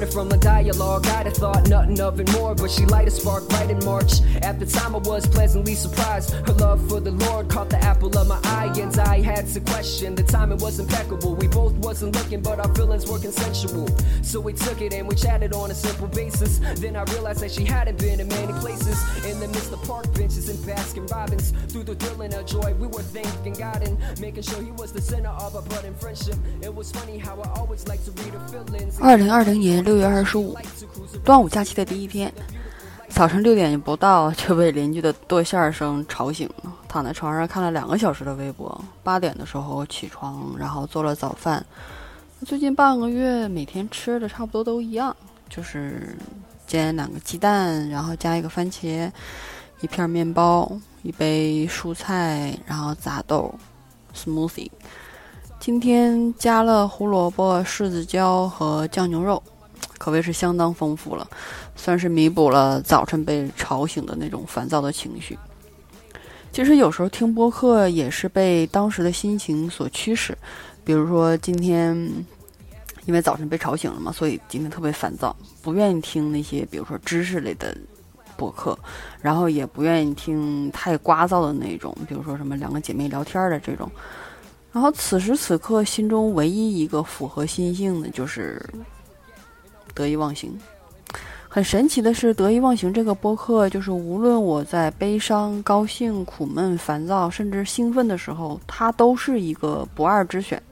It all started from a dialogue. I'd have thought nothing of it more, but she light a spark right in March. At the time, I was pleasantly surprised. Her love for the Lord caught the apple of my eye, and I had to question. The timing was impeccable. We both wasn't looking, but our feelings were consensual. So we took it and we chatted on a simple basis. Then I realized that she hadn't been in many places. In the midst of park benches and Baskin Robbins, through the thrill and the joy, we were thanking God and making sure He was the center of our budding friendship. It was funny how I always like to read her feelings. 二零二零年 六月二十五，端午假期的第一天，早晨六点不到就被邻居的剁馅儿声吵醒了，躺在床上看了两个小时的微博。八点的时候起床，然后做了早饭。最近半个月每天吃的差不多都一样，就是煎两个鸡蛋，然后加一个番茄，一片面包，一杯蔬菜，然后杂豆，smoothie。今天加了胡萝卜、柿子椒和酱牛肉，可谓是相当丰富了，算是弥补了早晨被吵醒的那种烦躁的情绪。其实有时候听播客也是被当时的心情所驱使，比如说今天因为早晨被吵醒了嘛，所以今天特别烦躁，不愿意听那些比如说知识类的播客，然后也不愿意听太聒噪的那种，比如说什么两个姐妹聊天的这种。然后此时此刻，心中唯一一个符合心性的就是得意忘形。很神奇的是，得意忘形这个播客，就是无论我在悲伤、高兴、苦闷、烦躁，甚至兴奋的时候，它都是一个不二之选，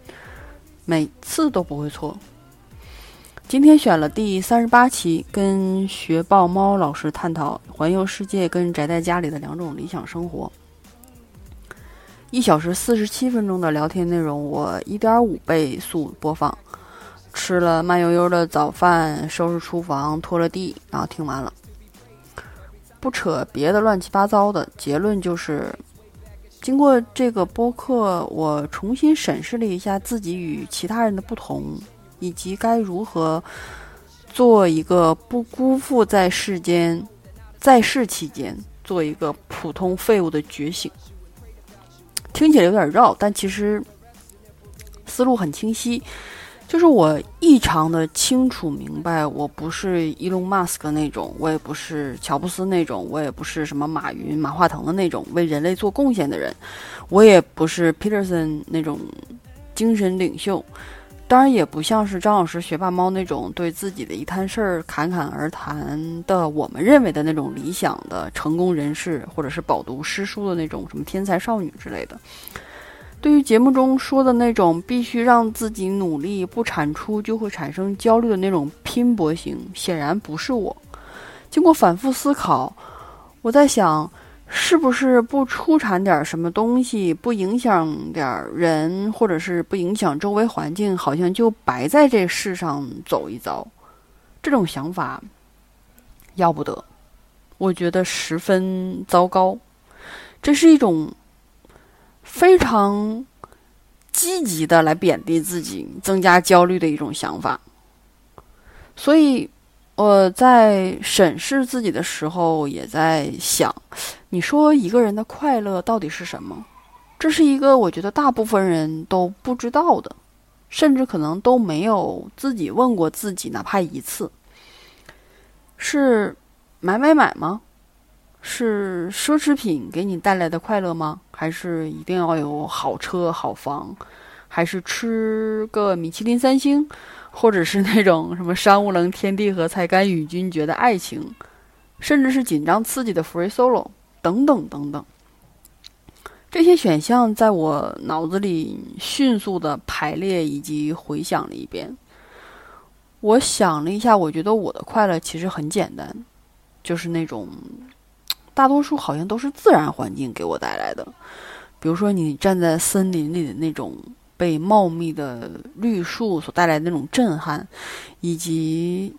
每次都不会错。今天选了第三十八期，跟学豹猫老师探讨环游世界跟宅在家里的两种理想生活。一小时四十七分钟的聊天内容，我一点五倍速播放。吃了慢悠悠的早饭，收拾厨房，拖了地，然后听完了。不扯别的乱七八糟的，结论就是，经过这个播客，我重新审视了一下自己与其他人的不同，以及该如何做一个不辜负在世间、在世期间做一个普通废物的觉醒。听起来有点绕，但其实思路很清晰。就是我异常的清楚明白，我不是伊隆马斯克那种，我也不是乔布斯那种，我也不是什么马云、马化腾的那种为人类做贡献的人，我也不是 Peterson 那种精神领袖。当然，也不像是张老师、学霸猫那种对自己的一摊事儿侃侃而谈的，我们认为的那种理想的成功人士，或者是饱读诗书的那种什么天才少女之类的。对于节目中说的那种必须让自己努力不产出就会产生焦虑的那种拼搏型，显然不是我。经过反复思考，我在想。是不是不出产点什么东西，不影响点人，或者是不影响周围环境，好像就白在这世上走一遭？这种想法要不得，我觉得十分糟糕。这是一种非常积极的来贬低自己、增加焦虑的一种想法，所以。我在审视自己的时候，也在想，你说一个人的快乐到底是什么？这是一个我觉得大部分人都不知道的，甚至可能都没有自己问过自己，哪怕一次。是买买买吗？是奢侈品给你带来的快乐吗？还是一定要有好车好房？还是吃个米其林三星？或者是那种什么山无棱天地合，才敢与君绝的爱情，甚至是紧张刺激的 free solo 等等等等，这些选项在我脑子里迅速的排列以及回想了一遍。我想了一下，我觉得我的快乐其实很简单，就是那种大多数好像都是自然环境给我带来的，比如说你站在森林里的那种。被茂密的绿树所带来的那种震撼，以及，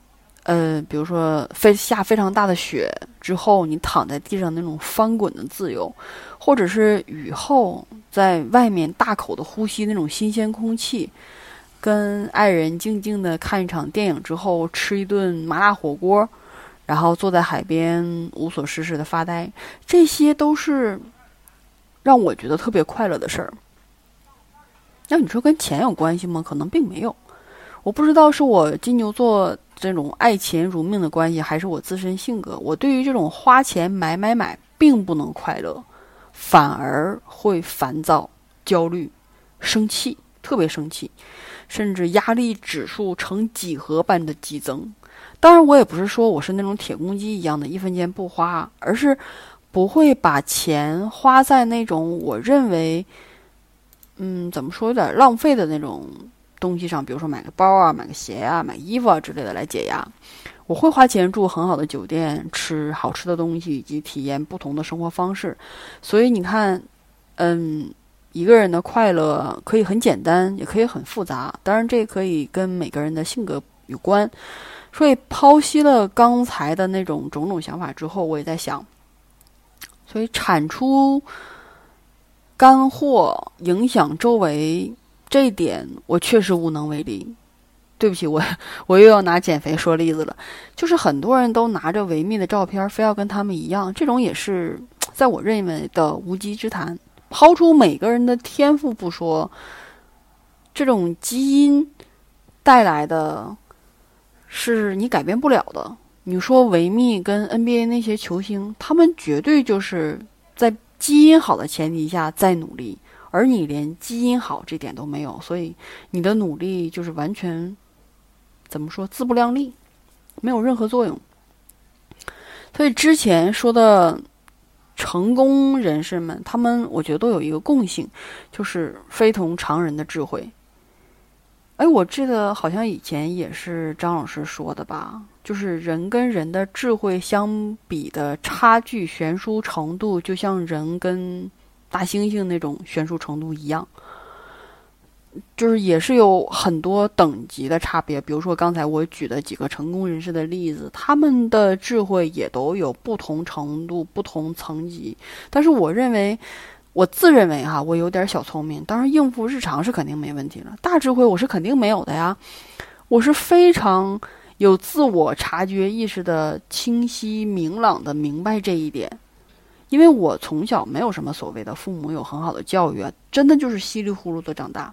呃，比如说非下非常大的雪之后，你躺在地上那种翻滚的自由，或者是雨后在外面大口的呼吸那种新鲜空气，跟爱人静静的看一场电影之后吃一顿麻辣火锅，然后坐在海边无所事事的发呆，这些都是让我觉得特别快乐的事儿。那你说跟钱有关系吗？可能并没有。我不知道是我金牛座这种爱钱如命的关系，还是我自身性格。我对于这种花钱买买买，并不能快乐，反而会烦躁、焦虑、生气，特别生气，甚至压力指数呈几何般的激增。当然，我也不是说我是那种铁公鸡一样的一分钱不花，而是不会把钱花在那种我认为，嗯，怎么说有点浪费的那种。东西上，比如说买个包啊，买个鞋啊，买衣服啊之类的来解压。我会花钱住很好的酒店，吃好吃的东西，以及体验不同的生活方式。所以你看，嗯，一个人的快乐可以很简单，也可以很复杂。当然，这可以跟每个人的性格有关。所以剖析了刚才的那种种种想法之后，我也在想，所以产出干货影响周围。这一点我确实无能为力，对不起，我我又要拿减肥说例子了。就是很多人都拿着维密的照片，非要跟他们一样，这种也是在我认为的无稽之谈。抛出每个人的天赋不说，这种基因带来的，是你改变不了的。你说维密跟 NBA 那些球星，他们绝对就是在基因好的前提下在努力。而你连基因好这点都没有，所以你的努力就是完全怎么说自不量力，没有任何作用。所以之前说的成功人士们，他们我觉得都有一个共性，就是非同常人的智慧。哎，我记得好像以前也是张老师说的吧，就是人跟人的智慧相比的差距悬殊程度，就像人跟。大猩猩那种悬殊程度一样，就是也是有很多等级的差别。比如说刚才我举的几个成功人士的例子，他们的智慧也都有不同程度、不同层级。但是我认为，我自认为哈，我有点小聪明，当然应付日常是肯定没问题了。大智慧我是肯定没有的呀，我是非常有自我察觉意识的，清晰明朗的明白这一点。因为我从小没有什么所谓的父母有很好的教育啊，真的就是稀里糊涂的长大，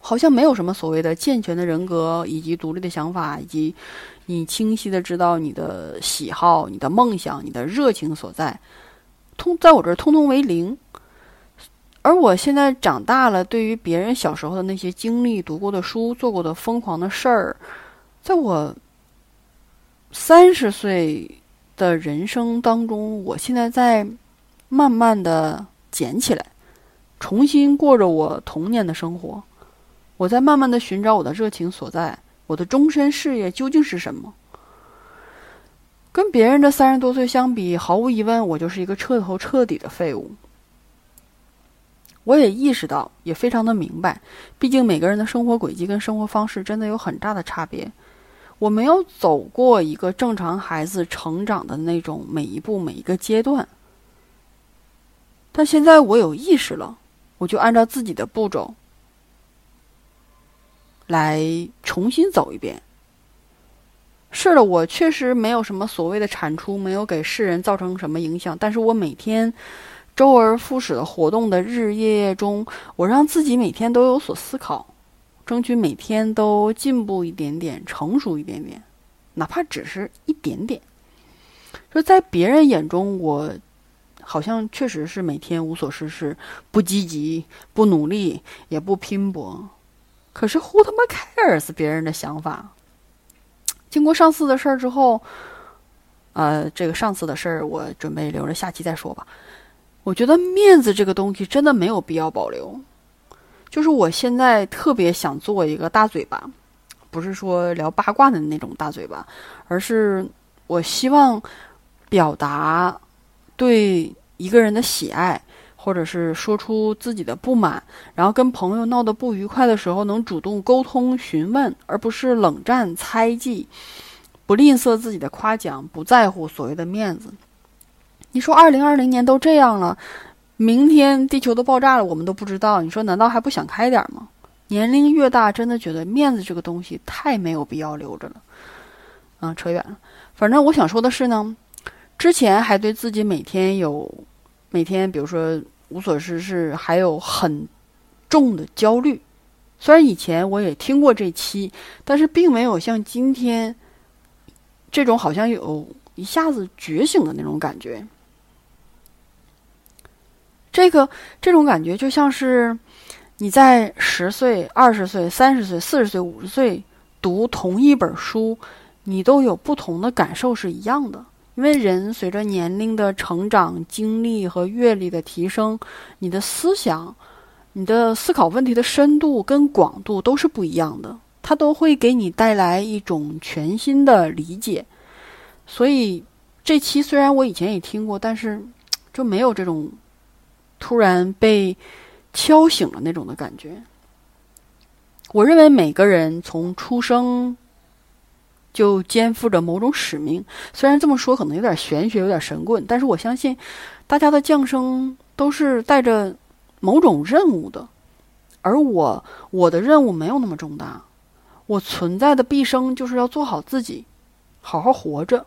好像没有什么所谓的健全的人格以及独立的想法，以及你清晰的知道你的喜好、你的梦想、你的热情所在，通在我这儿通通为零。而我现在长大了，对于别人小时候的那些经历、读过的书、做过的疯狂的事儿，在我三十岁。的人生当中，我现在在慢慢的捡起来，重新过着我童年的生活。我在慢慢的寻找我的热情所在，我的终身事业究竟是什么？跟别人的三十多岁相比，毫无疑问，我就是一个彻头彻底的废物。我也意识到，也非常的明白，毕竟每个人的生活轨迹跟生活方式真的有很大的差别。我没有走过一个正常孩子成长的那种每一步每一个阶段，但现在我有意识了，我就按照自己的步骤来重新走一遍。是的，我确实没有什么所谓的产出，没有给世人造成什么影响，但是我每天周而复始的活动的日夜夜中，我让自己每天都有所思考。争取每天都进步一点点，成熟一点点，哪怕只是一点点。说在别人眼中，我好像确实是每天无所事事，不积极，不努力，也不拼搏。可是 who 他妈 cares 别人的想法？经过上次的事儿之后，呃，这个上次的事儿我准备留着下期再说吧。我觉得面子这个东西真的没有必要保留。就是我现在特别想做一个大嘴巴，不是说聊八卦的那种大嘴巴，而是我希望表达对一个人的喜爱，或者是说出自己的不满，然后跟朋友闹得不愉快的时候，能主动沟通询问，而不是冷战猜忌，不吝啬自己的夸奖，不在乎所谓的面子。你说二零二零年都这样了。明天地球都爆炸了，我们都不知道。你说难道还不想开点吗？年龄越大，真的觉得面子这个东西太没有必要留着了。嗯，扯远了。反正我想说的是呢，之前还对自己每天有每天，比如说无所事事，还有很重的焦虑。虽然以前我也听过这期，但是并没有像今天这种好像有一下子觉醒的那种感觉。这个这种感觉就像是你在十岁、二十岁、三十岁、四十岁、五十岁读同一本书，你都有不同的感受是一样的。因为人随着年龄的成长、经历和阅历的提升，你的思想。你的思考问题的深度跟广度都是不一样的，它都会给你带来一种全新的理解。所以这期虽然我以前也听过，但是就没有这种突然被敲醒了那种的感觉。我认为每个人从出生就肩负着某种使命，虽然这么说可能有点玄学、有点神棍，但是我相信大家的降生都是带着。某种任务的，而我我的任务没有那么重大，我存在的毕生就是要做好自己，好好活着，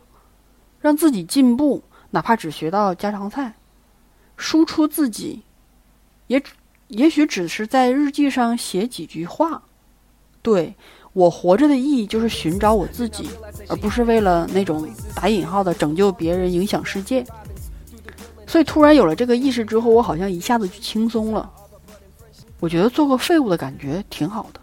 让自己进步，哪怕只学到家常菜，输出自己，也也许只是在日记上写几句话。对我活着的意义就是寻找我自己，而不是为了那种打引号的拯救别人、影响世界。所以突然有了这个意识之后，我好像一下子就轻松了。我觉得做个废物的感觉挺好的。